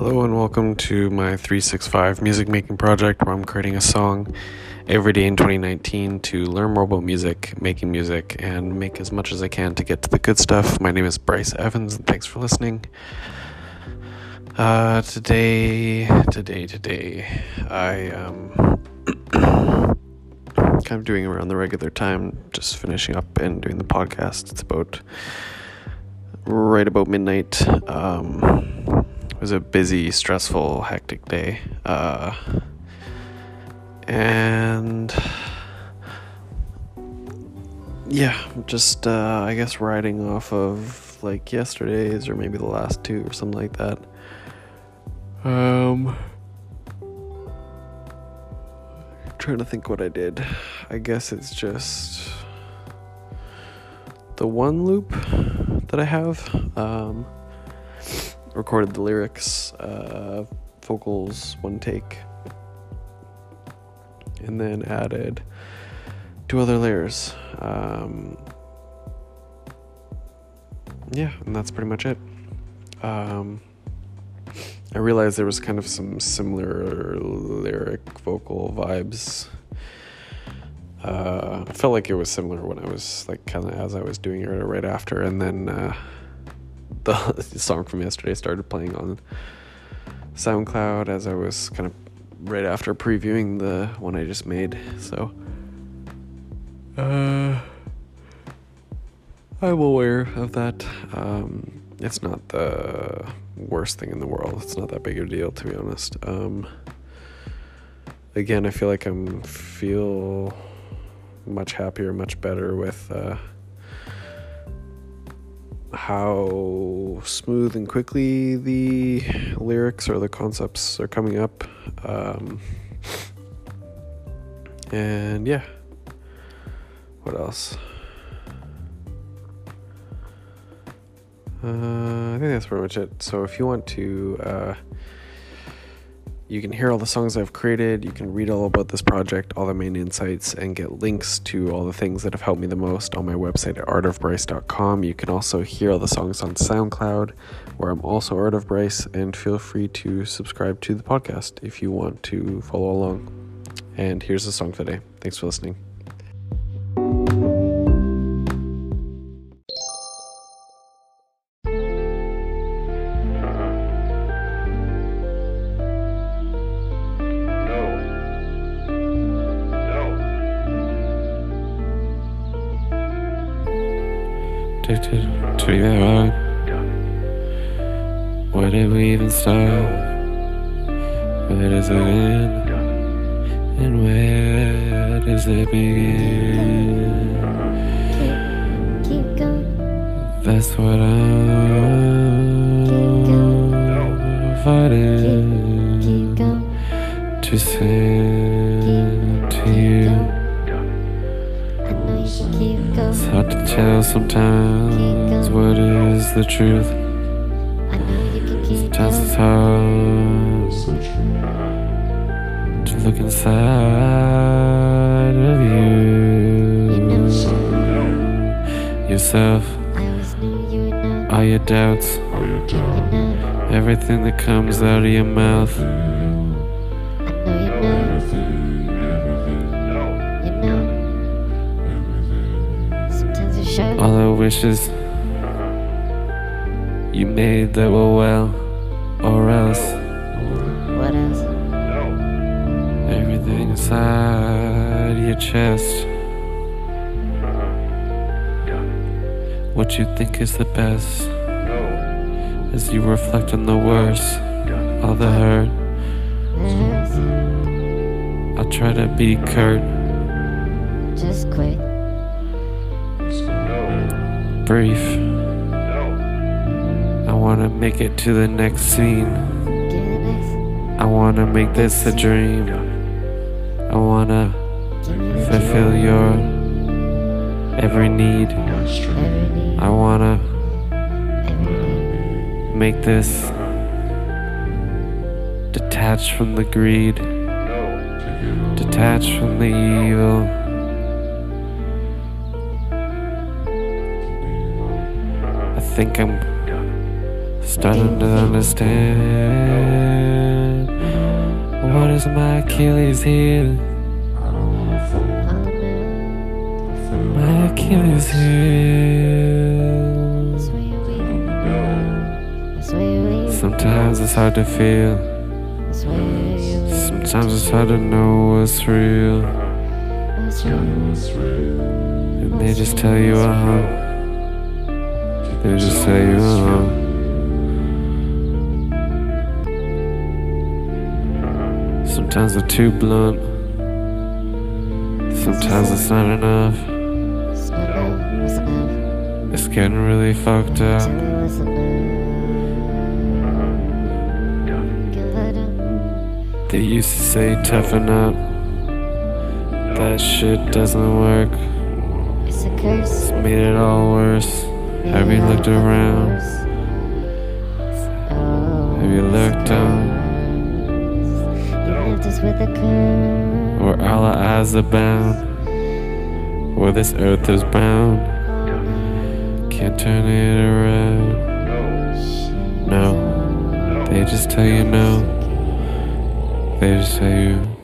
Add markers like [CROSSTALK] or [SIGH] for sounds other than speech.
Hello and welcome to my 365 music making project where I'm creating a song every day in 2019 to learn more about music, making music, and make as much as I can to get to the good stuff. My name is Bryce Evans and thanks for listening. Uh, today, today, today, I am [COUGHS] kind of doing around the regular time, just finishing up and doing the podcast. It's about right about midnight. Um, was a busy, stressful, hectic day. Uh, and yeah, just uh, I guess riding off of like yesterday's or maybe the last two or something like that. Um, trying to think what I did. I guess it's just the one loop that I have. Um, recorded the lyrics, uh, vocals, one take, and then added two other layers. Um, yeah, and that's pretty much it. Um, I realized there was kind of some similar lyric vocal vibes. Uh, felt like it was similar when I was like kind of as I was doing it right after, and then uh, the [LAUGHS] song from yesterday started playing on SoundCloud as I was kind of right after previewing the one I just made. So, uh, I'm aware of that. Um, it's not the worst thing in the world. It's not that big of a deal, to be honest. Um, again, I feel like I'm feel much happier, much better with. Uh, how smooth and quickly the lyrics or the concepts are coming up. Um, and yeah, what else? Uh, I think that's pretty much it. So if you want to uh, you can hear all the songs I've created, you can read all about this project, all the main insights, and get links to all the things that have helped me the most on my website at artofbryce.com. You can also hear all the songs on SoundCloud, where I'm also Art of Bryce, and feel free to subscribe to the podcast if you want to follow along. And here's the song for today. Thanks for listening. Addicted to your art. Where did we even start? Where does it end? And where does it begin? Keep, keep going. That's what I'm fighting to say to you. It's hard to tell sometimes what is the truth. I know you can keep Sometimes it's hard to look inside of You never you. should. Yourself, I always knew you would know. all your doubts, everything that comes out of your mouth. Wishes you made that were well, or else What else? everything inside your chest. What you think is the best as you reflect on the worst, all the hurt. I'll try to be curt, Just quit. Brief. I wanna make it to the next scene. I wanna make this a dream. I wanna fulfill your every need. I wanna make this detached from the greed, detached from the evil. Think I'm starting to understand what is my Achilles heel. My Achilles heel. Sometimes it's hard to feel. Sometimes it's hard to know what's real. And they just tell you, uh huh. They just say you, uh huh. Sometimes they're too blunt. Sometimes it's not enough. It's getting really fucked up. They used to say toughen up. That shit doesn't work. It's a curse. It's made it all worse. Have you looked around? Have you looked down? You left us with a curve. Where all our eyes are bound? Where this earth is bound? Can't turn it around. No, they just tell you no. They just tell you